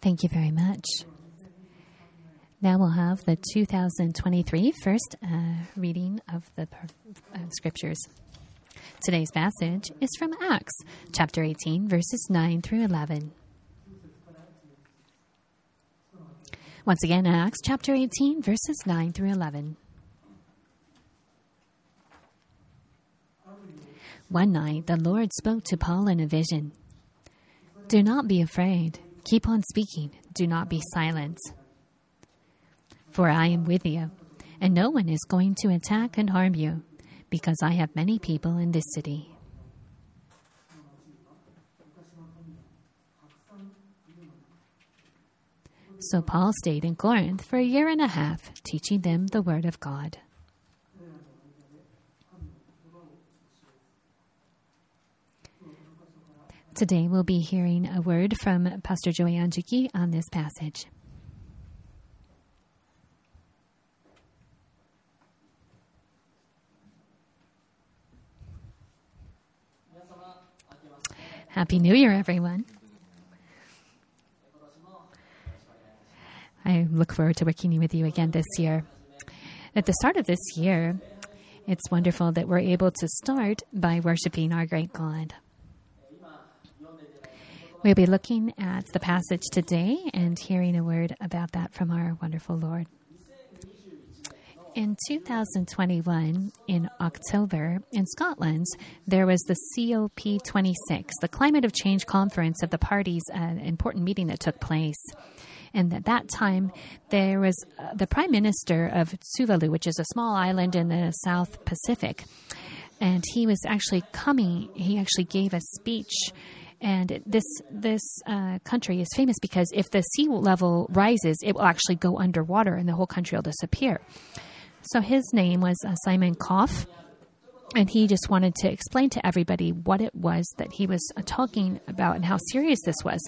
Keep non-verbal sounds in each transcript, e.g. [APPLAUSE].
Thank you very much. Now we'll have the 2023 first uh, reading of the uh, scriptures. Today's passage is from Acts chapter 18, verses 9 through 11. Once again, Acts chapter 18, verses 9 through 11. One night, the Lord spoke to Paul in a vision Do not be afraid. Keep on speaking. Do not be silent. For I am with you, and no one is going to attack and harm you, because I have many people in this city. So Paul stayed in Corinth for a year and a half, teaching them the Word of God. Today we'll be hearing a word from Pastor Joey Anjiki on this passage. Happy New Year, everyone. I look forward to working with you again this year. At the start of this year, it's wonderful that we're able to start by worshiping our great God. We'll be looking at the passage today and hearing a word about that from our wonderful Lord. In 2021, in October, in Scotland, there was the COP26, the Climate of Change Conference of the parties, an important meeting that took place. And at that time, there was uh, the Prime Minister of Tuvalu, which is a small island in the South Pacific. And he was actually coming, he actually gave a speech and this this uh, country is famous because if the sea level rises, it will actually go underwater, and the whole country will disappear. So his name was uh, Simon Kofe, and he just wanted to explain to everybody what it was that he was uh, talking about and how serious this was.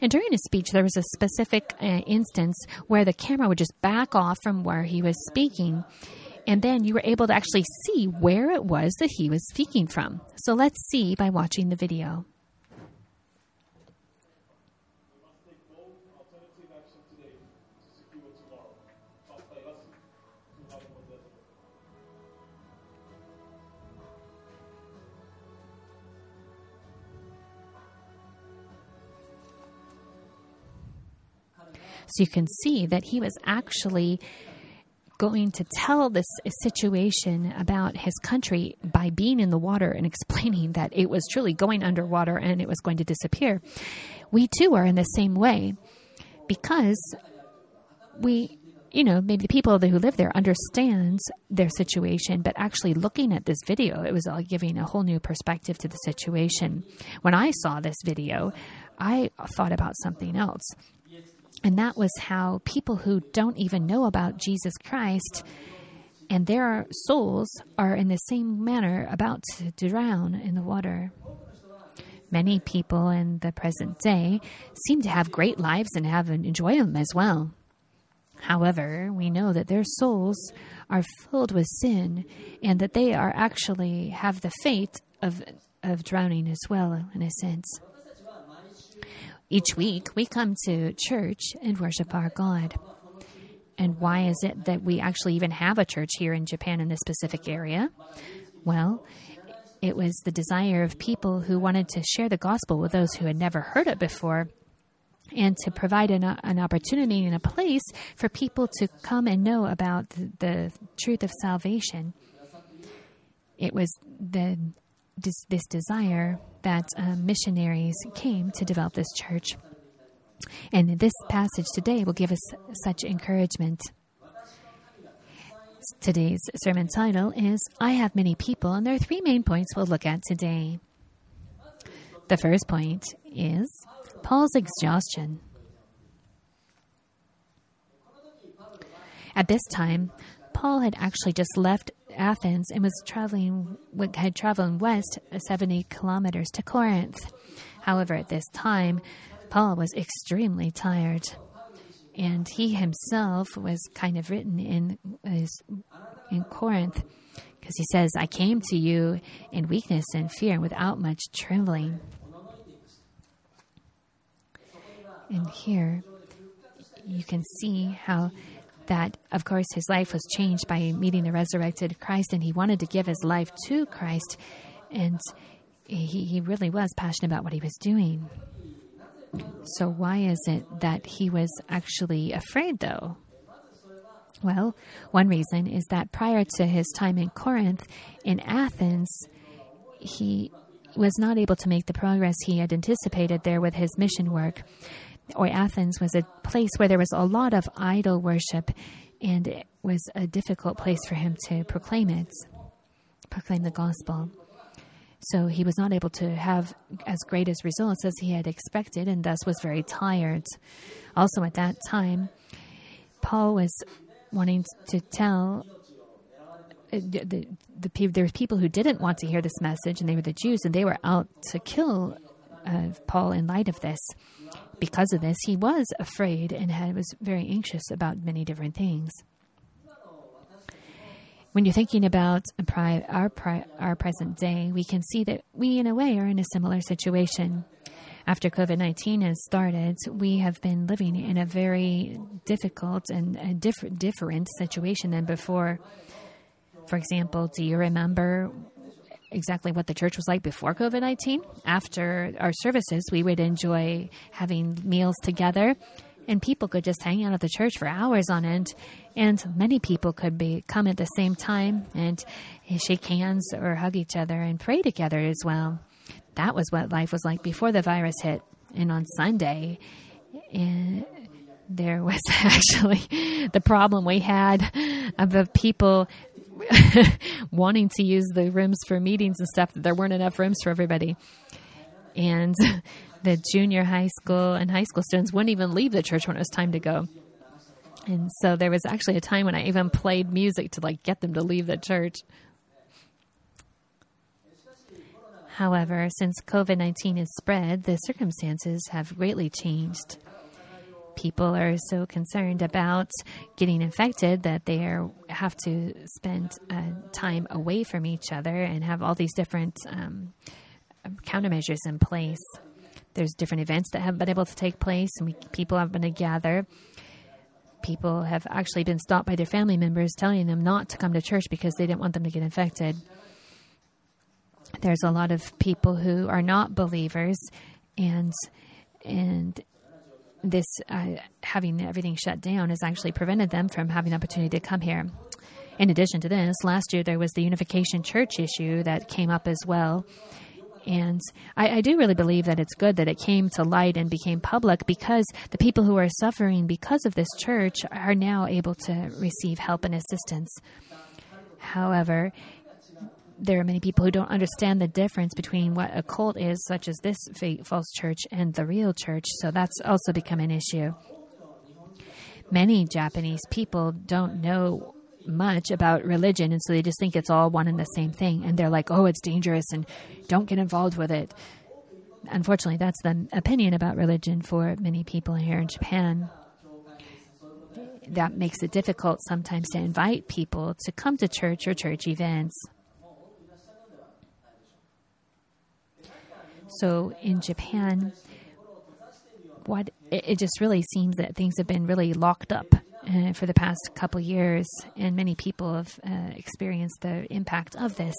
And during his speech, there was a specific uh, instance where the camera would just back off from where he was speaking. And then you were able to actually see where it was that he was speaking from. So let's see by watching the video. So you can see that he was actually going to tell this situation about his country by being in the water and [LAUGHS] explaining that it was truly going underwater and it was going to disappear. We too are in the same way because we you know, maybe the people who live there understands their situation, but actually looking at this video, it was all giving a whole new perspective to the situation. When I saw this video, I thought about something else. And that was how people who don't even know about Jesus Christ and their souls are in the same manner about to drown in the water. Many people in the present day seem to have great lives and have enjoy them as well. However, we know that their souls are filled with sin and that they are actually have the fate of of drowning as well in a sense. Each week, we come to church and worship our God. And why is it that we actually even have a church here in Japan in this specific area? Well, it was the desire of people who wanted to share the gospel with those who had never heard it before and to provide an, an opportunity and a place for people to come and know about the, the truth of salvation. It was the this, this desire that uh, missionaries came to develop this church. And this passage today will give us such encouragement. Today's sermon title is I Have Many People, and there are three main points we'll look at today. The first point is Paul's exhaustion. At this time, Paul had actually just left Athens and was traveling had traveled west uh, 70 kilometers to Corinth. However, at this time, Paul was extremely tired, and he himself was kind of written in uh, in Corinth because he says, "I came to you in weakness and fear, without much trembling." And here you can see how that, of course, his life was changed by meeting the resurrected Christ, and he wanted to give his life to Christ. And he, he really was passionate about what he was doing. So, why is it that he was actually afraid, though? Well, one reason is that prior to his time in Corinth, in Athens, he was not able to make the progress he had anticipated there with his mission work. Or Athens was a place where there was a lot of idol worship, and it was a difficult place for him to proclaim it, proclaim the gospel. So he was not able to have as great as results as he had expected, and thus was very tired. Also, at that time, Paul was wanting to tell uh, the, the, the there were people who didn't want to hear this message, and they were the Jews, and they were out to kill uh, Paul in light of this. Because of this, he was afraid and had, was very anxious about many different things. When you're thinking about our our present day, we can see that we, in a way, are in a similar situation. After COVID 19 has started, we have been living in a very difficult and a different, different situation than before. For example, do you remember exactly what the church was like before COVID 19? After our services, we would enjoy having meals together and people could just hang out at the church for hours on end and many people could be come at the same time and shake hands or hug each other and pray together as well that was what life was like before the virus hit and on sunday and there was [LAUGHS] actually the problem we had of the people [LAUGHS] wanting to use the rooms for meetings and stuff that there weren't enough rooms for everybody and [LAUGHS] the junior high school and high school students wouldn't even leave the church when it was time to go. And so there was actually a time when I even played music to like get them to leave the church. However, since COVID 19 has spread, the circumstances have greatly changed. People are so concerned about getting infected that they are, have to spend uh, time away from each other and have all these different um, countermeasures in place. There's different events that have been able to take place, and we, people have been to gather. People have actually been stopped by their family members telling them not to come to church because they didn't want them to get infected. There's a lot of people who are not believers, and and this uh, having everything shut down has actually prevented them from having the opportunity to come here. In addition to this, last year there was the Unification Church issue that came up as well. And I, I, do really believe that it's good that it came to light and became public because the people who are suffering because of this church are now able to receive help and assistance. However, there are many people who don't understand the difference between what a cult is, such as this false church, and the real church. So that's also become an issue. Many Japanese people don't know much about religion, and so they just think it's all one and the same thing. And they're like, oh, it's dangerous and don't get involved with it. Unfortunately, that's the opinion about religion for many people here in Japan. That makes it difficult sometimes to invite people to come to church or church events. So in Japan, what it, it just really seems that things have been really locked up uh, for the past couple years, and many people have uh, experienced the impact of this.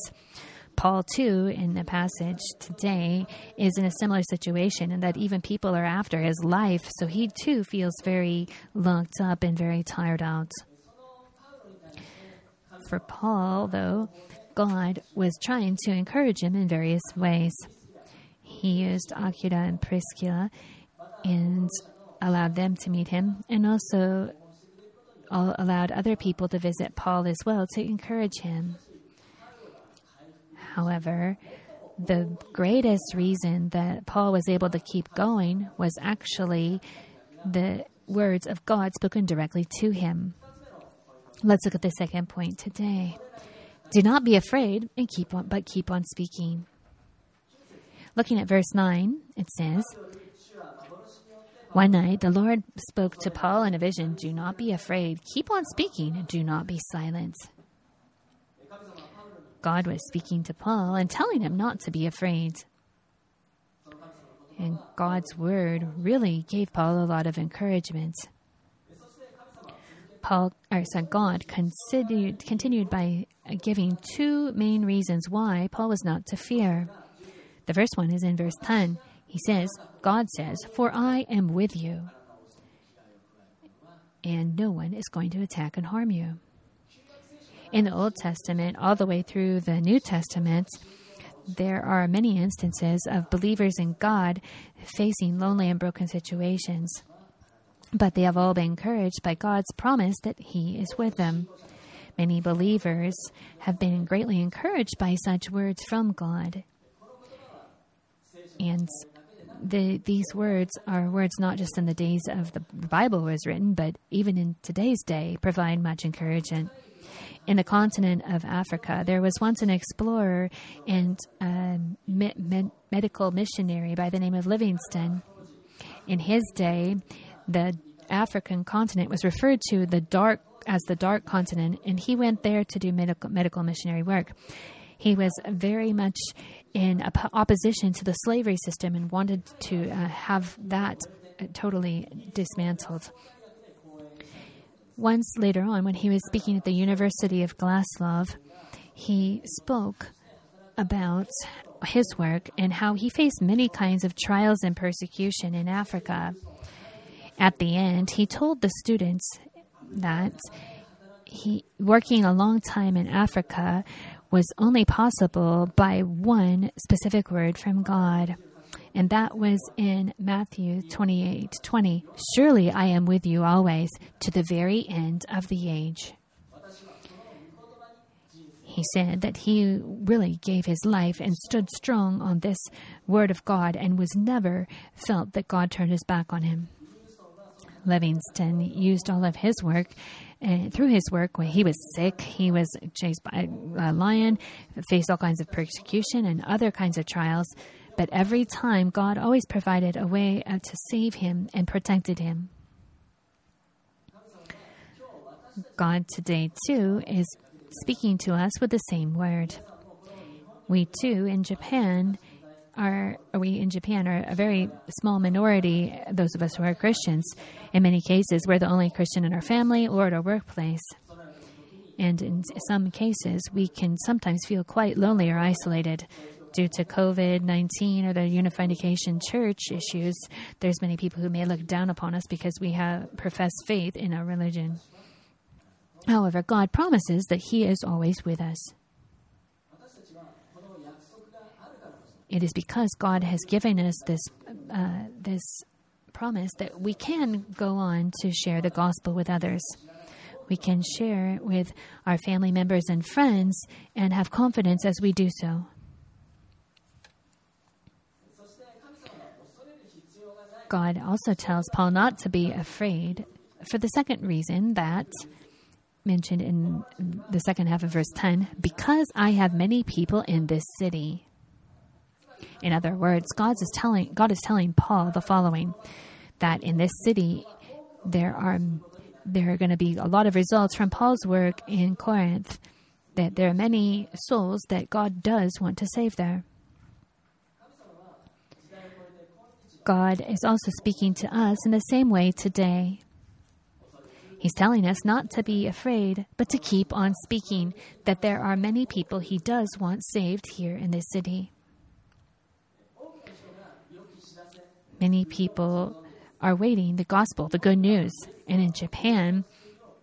Paul, too, in the passage today, is in a similar situation, and that even people are after his life, so he too feels very locked up and very tired out. For Paul, though, God was trying to encourage him in various ways. He used Aquila and Priscilla and allowed them to meet him, and also allowed other people to visit Paul as well to encourage him. However, the greatest reason that Paul was able to keep going was actually the words of God spoken directly to him. Let's look at the second point today. Do not be afraid and keep on but keep on speaking. Looking at verse 9, it says, one night, the Lord spoke to Paul in a vision Do not be afraid. Keep on speaking. Do not be silent. God was speaking to Paul and telling him not to be afraid. And God's word really gave Paul a lot of encouragement. Paul, or sorry, God considered, continued by giving two main reasons why Paul was not to fear. The first one is in verse 10. He says, God says, For I am with you, and no one is going to attack and harm you. In the Old Testament, all the way through the New Testament, there are many instances of believers in God facing lonely and broken situations. But they have all been encouraged by God's promise that He is with them. Many believers have been greatly encouraged by such words from God. And the, these words are words not just in the days of the Bible was written, but even in today's day provide much encouragement. In the continent of Africa, there was once an explorer and a me- me- medical missionary by the name of Livingstone. In his day, the African continent was referred to the dark as the dark continent, and he went there to do medical, medical missionary work. He was very much in opposition to the slavery system and wanted to uh, have that uh, totally dismantled. Once later on, when he was speaking at the University of Glasgow, he spoke about his work and how he faced many kinds of trials and persecution in Africa. At the end, he told the students that he working a long time in Africa was only possible by one specific word from God. And that was in Matthew 28 20. Surely I am with you always to the very end of the age. He said that he really gave his life and stood strong on this word of God and was never felt that God turned his back on him. Livingstone used all of his work. And through his work, when he was sick, he was chased by a lion, faced all kinds of persecution and other kinds of trials. But every time, God always provided a way uh, to save him and protected him. God today, too, is speaking to us with the same word. We, too, in Japan, are we in Japan are a very small minority, those of us who are Christians. In many cases, we're the only Christian in our family or at our workplace. And in some cases, we can sometimes feel quite lonely or isolated due to COVID 19 or the Unification Church issues. There's many people who may look down upon us because we have professed faith in our religion. However, God promises that He is always with us. It is because God has given us this uh, this promise that we can go on to share the gospel with others. We can share with our family members and friends and have confidence as we do so. God also tells Paul not to be afraid for the second reason that mentioned in the second half of verse 10 because I have many people in this city. In other words, God is telling God is telling Paul the following that in this city there are there are going to be a lot of results from Paul's work in Corinth that there are many souls that God does want to save there. God is also speaking to us in the same way today. He's telling us not to be afraid, but to keep on speaking, that there are many people He does want saved here in this city. Many people are waiting the gospel, the good news. And in Japan,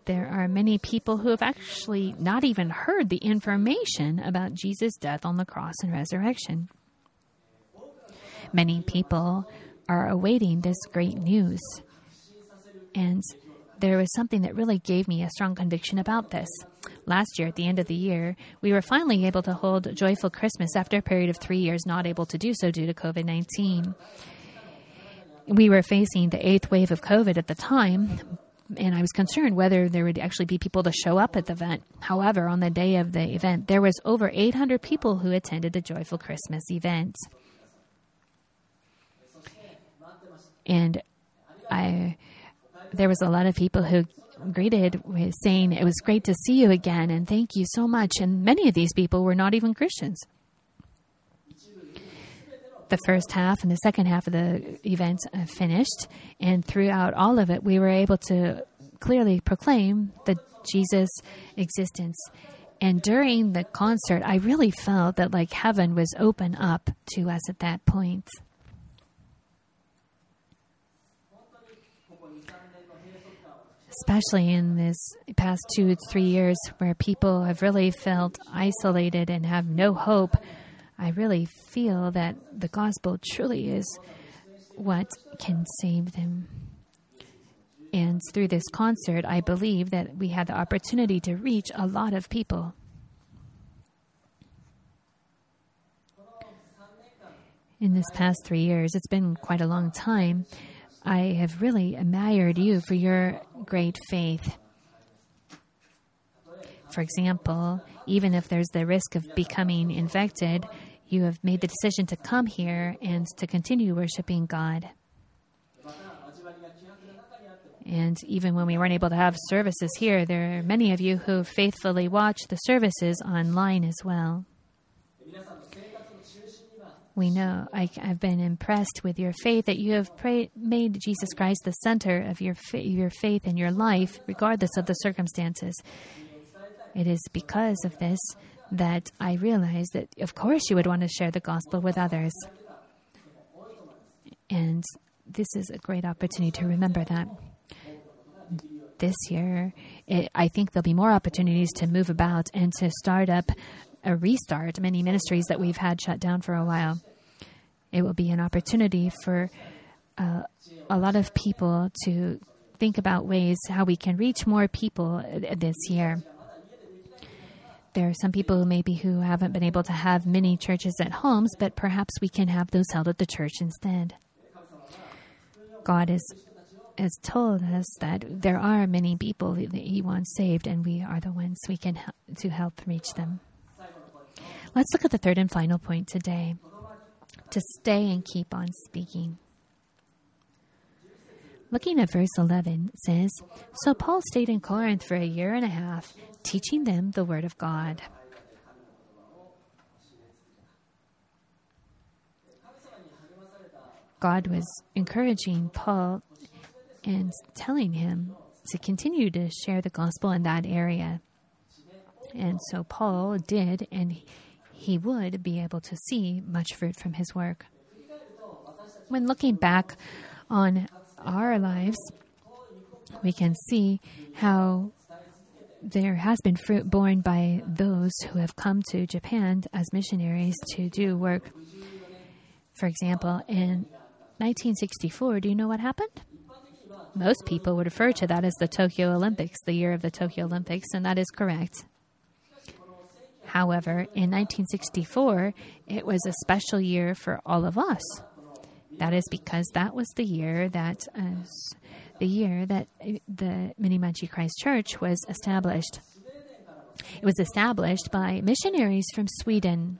there are many people who have actually not even heard the information about Jesus' death on the cross and resurrection. Many people are awaiting this great news. And there was something that really gave me a strong conviction about this. Last year, at the end of the year, we were finally able to hold Joyful Christmas after a period of three years not able to do so due to COVID 19 we were facing the eighth wave of COVID at the time, and I was concerned whether there would actually be people to show up at the event. However, on the day of the event, there was over 800 people who attended the Joyful Christmas event. And I there was a lot of people who greeted saying it was great to see you again and thank you so much and many of these people were not even Christians. The first half and the second half of the event uh, finished, and throughout all of it, we were able to clearly proclaim the Jesus existence. And during the concert, I really felt that like heaven was open up to us at that point. Especially in this past two, three years where people have really felt isolated and have no hope, I really feel that the gospel truly is what can save them. And through this concert, I believe that we had the opportunity to reach a lot of people. In this past three years, it's been quite a long time. I have really admired you for your great faith. For example, even if there's the risk of becoming infected, you have made the decision to come here and to continue worshiping God. And even when we weren't able to have services here, there are many of you who faithfully watch the services online as well. We know I, have been impressed with your faith that you have prayed, made Jesus Christ the center of your your faith in your life, regardless of the circumstances. It is because of this that I realized that, of course, you would want to share the gospel with others. And this is a great opportunity to remember that this year, it, I think there'll be more opportunities to move about and to start up a restart many ministries that we've had shut down for a while. It will be an opportunity for uh, a lot of people to think about ways how we can reach more people this year. There are some people maybe who haven't been able to have many churches at homes, but perhaps we can have those held at the church instead. God is has told us that there are many people that He wants saved, and we are the ones we can help to help reach them. Let's look at the third and final point today: to stay and keep on speaking. Looking at verse 11 says, So Paul stayed in Corinth for a year and a half, teaching them the word of God. God was encouraging Paul and telling him to continue to share the gospel in that area. And so Paul did, and he would be able to see much fruit from his work. When looking back on our lives, we can see how there has been fruit borne by those who have come to Japan as missionaries to do work. For example, in 1964, do you know what happened? most people would refer to that as the Tokyo Olympics, the year of the Tokyo Olympics, and that is correct. However, in 1964, it was a special year for all of us. That is because that was the year that uh, the year that eh, the Minimachi Christ Church was established. It was established by missionaries from Sweden.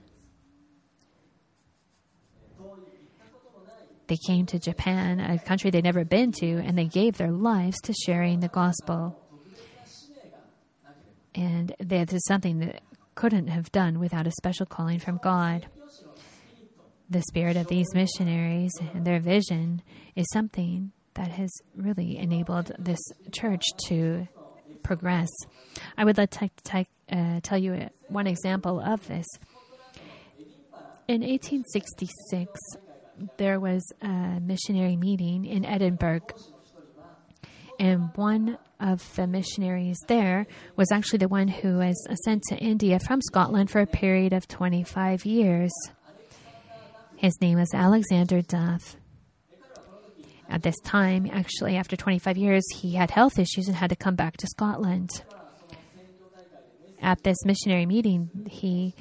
They came to Japan, a country they'd never been to, and they gave their lives to sharing the gospel. And this is something that couldn't have done without a special calling from God. The spirit of these missionaries and their vision is something that has really enabled this church to progress. I would like to uh, tell you one example of this. In 1866, there was a missionary meeting in Edinburgh. And one of the missionaries there was actually the one who was sent to India from Scotland for a period of 25 years. His name was Alexander Duff. At this time, actually, after 25 years, he had health issues and had to come back to Scotland. At this missionary meeting, he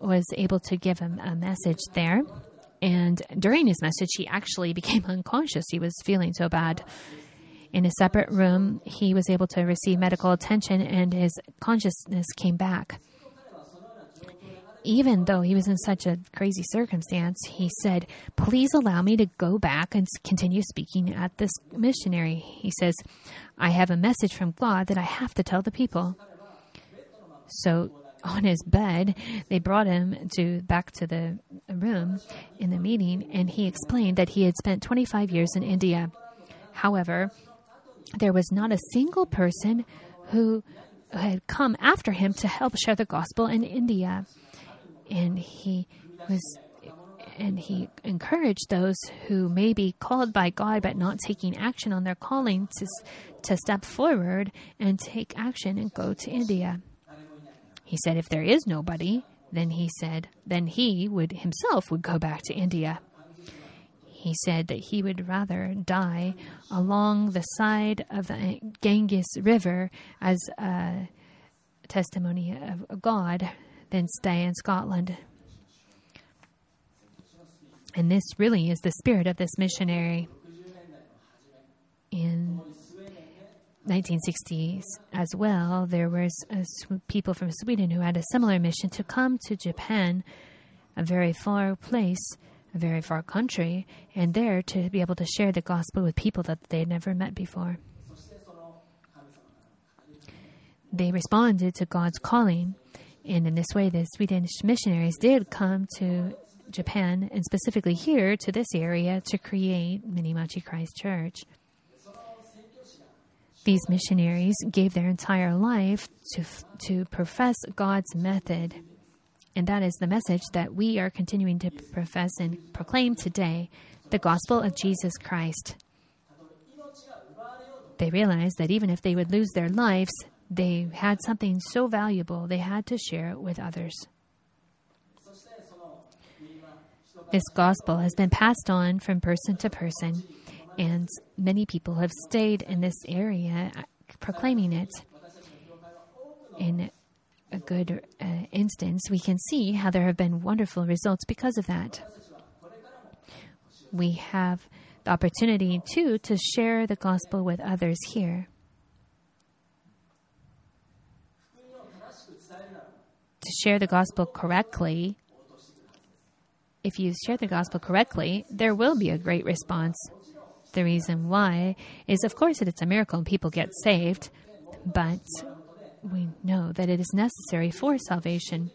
was able to give him a message there. And during his message, he actually [LAUGHS] became unconscious. He was feeling so bad. In a separate room, he was able to receive medical attention and his consciousness came back. Even though he was in such a crazy circumstance, he said, Please allow me to go back and continue speaking at this missionary. He says, I have a message from God that I have to tell the people. So on his bed. They brought him to back to the room in the meeting, and he explained that he had spent 25 years in India. However, there was not a single person who had come after him to help share the gospel in India. And he was and he encouraged those who may be called by God but not taking action on their calling to, to step forward and take action and go to India. He said if there is nobody, then he said then he would himself would go back to India. He said that he would rather die along the side of the Ganges River as a testimony of God than stay in Scotland. And this really is the spirit of this missionary. In 1960s as well, there was people from Sweden who had a similar mission to come to Japan, a very far place, a very far country, and there to be able to share the gospel with people that they had never met before. They responded to God's calling, and in this way, the Swedish missionaries did come to Japan and specifically here to this area to create Minimachi Christ Church. These missionaries gave their entire life to, to profess God's method. And that is the message that we are continuing to profess and proclaim today the gospel of Jesus Christ. They realized that even if they would lose their lives, they had something so valuable they had to share it with others. This gospel has been passed on from person to person, and many people have stayed in this area proclaiming it. In a good uh, instance, we can see how there have been wonderful results because of that. We have the opportunity, too, to share the gospel with others here. To share the gospel correctly if you share the gospel correctly, there will be a great response. The reason why is, of course, that it's a miracle and people get saved, but we know that it is necessary for salvation.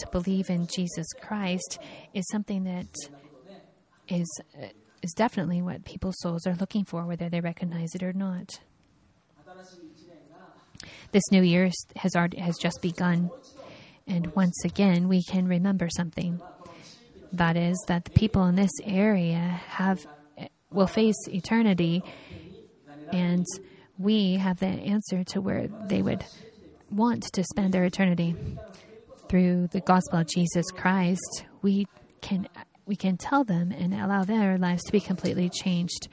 To believe in Jesus Christ is something that is uh, is definitely what people's souls are looking for, whether they recognize it or not. This new year has already, has just begun, and once again we can remember something. That is, that the people in this area have will face eternity, and we have the answer to where they would want to spend their eternity. Through the gospel of Jesus Christ, we can we can tell them and allow their lives to be completely changed.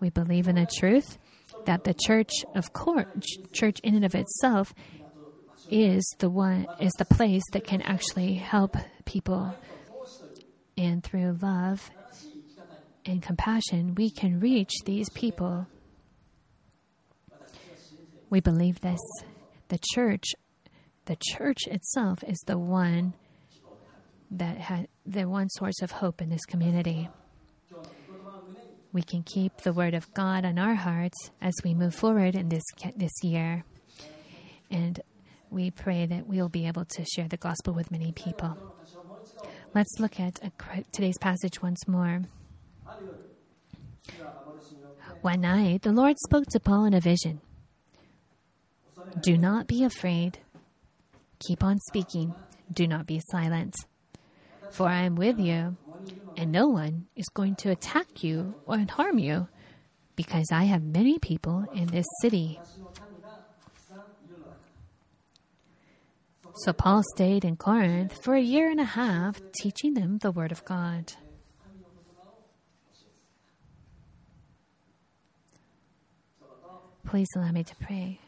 We believe in the truth that the church of church in and of itself is the one is the place that can actually help people and through love and compassion, we can reach these people. We believe this. The church, the church itself is the one that had the one source of hope in this community. We can keep the word of God on our hearts as we move forward in this this year. And we pray that we'll be able to share the gospel with many people. Let's look at today's passage once more. One night, the Lord spoke to Paul in a vision Do not be afraid. Keep on speaking. Do not be silent. For I am with you, and no one is going to attack you or harm you, because I have many people in this city. So Paul stayed in Corinth for a year and a half, teaching them the Word of God. Please allow me to pray.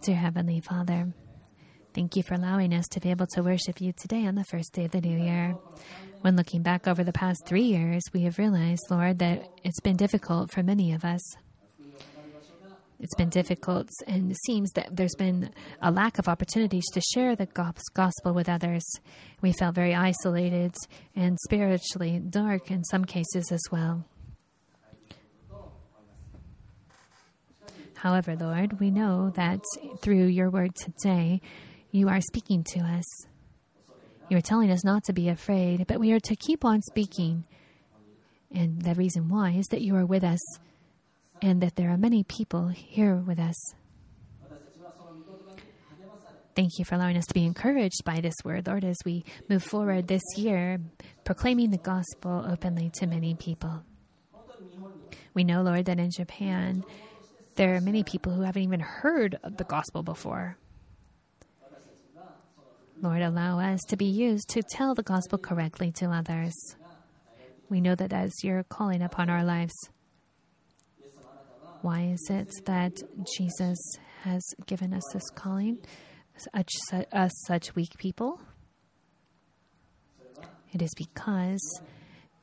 Dear Heavenly Father, thank you for allowing us to be able to worship you today on the first day of the new year. When looking back over the past three years, we have realized, Lord, that it's been difficult for many of us. It's been difficult, and it seems that there's been a lack of opportunities to share the gospel with others. We felt very isolated and spiritually dark in some cases as well. However, Lord, we know that through your word today, you are speaking to us. You are telling us not to be afraid, but we are to keep on speaking. And the reason why is that you are with us and that there are many people here with us. Thank you for allowing us to be encouraged by this word, Lord, as we move forward this year, proclaiming the gospel openly to many people. We know, Lord, that in Japan, there are many people who haven't even heard of the gospel before. Lord, allow us to be used to tell the gospel correctly to others. We know that as you're calling upon our lives. Why is it that Jesus has given us this calling, such, us such weak people? It is because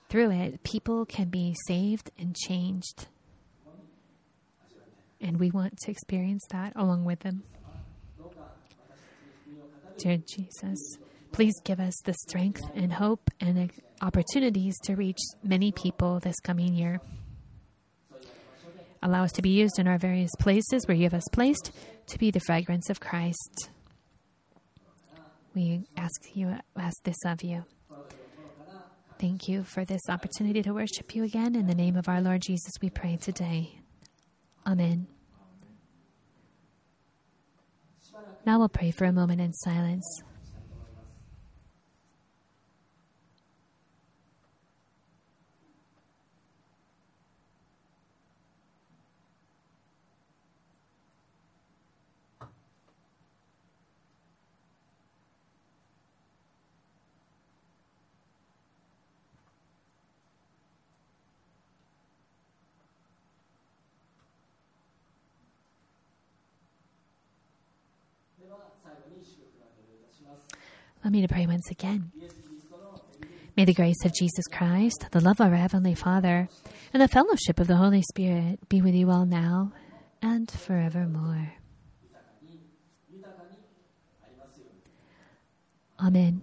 through it, people can be saved and changed. And we want to experience that along with them. Dear Jesus, please give us the strength and hope and opportunities to reach many people this coming year. Allow us to be used in our various places where you have us placed to be the fragrance of Christ. We ask you ask this of you. Thank you for this opportunity to worship you again. In the name of our Lord Jesus, we pray today. Amen. Now we'll pray for a moment in silence. Let me to pray once again. May the grace of Jesus Christ, the love of our Heavenly Father, and the fellowship of the Holy Spirit be with you all now and forevermore. Amen.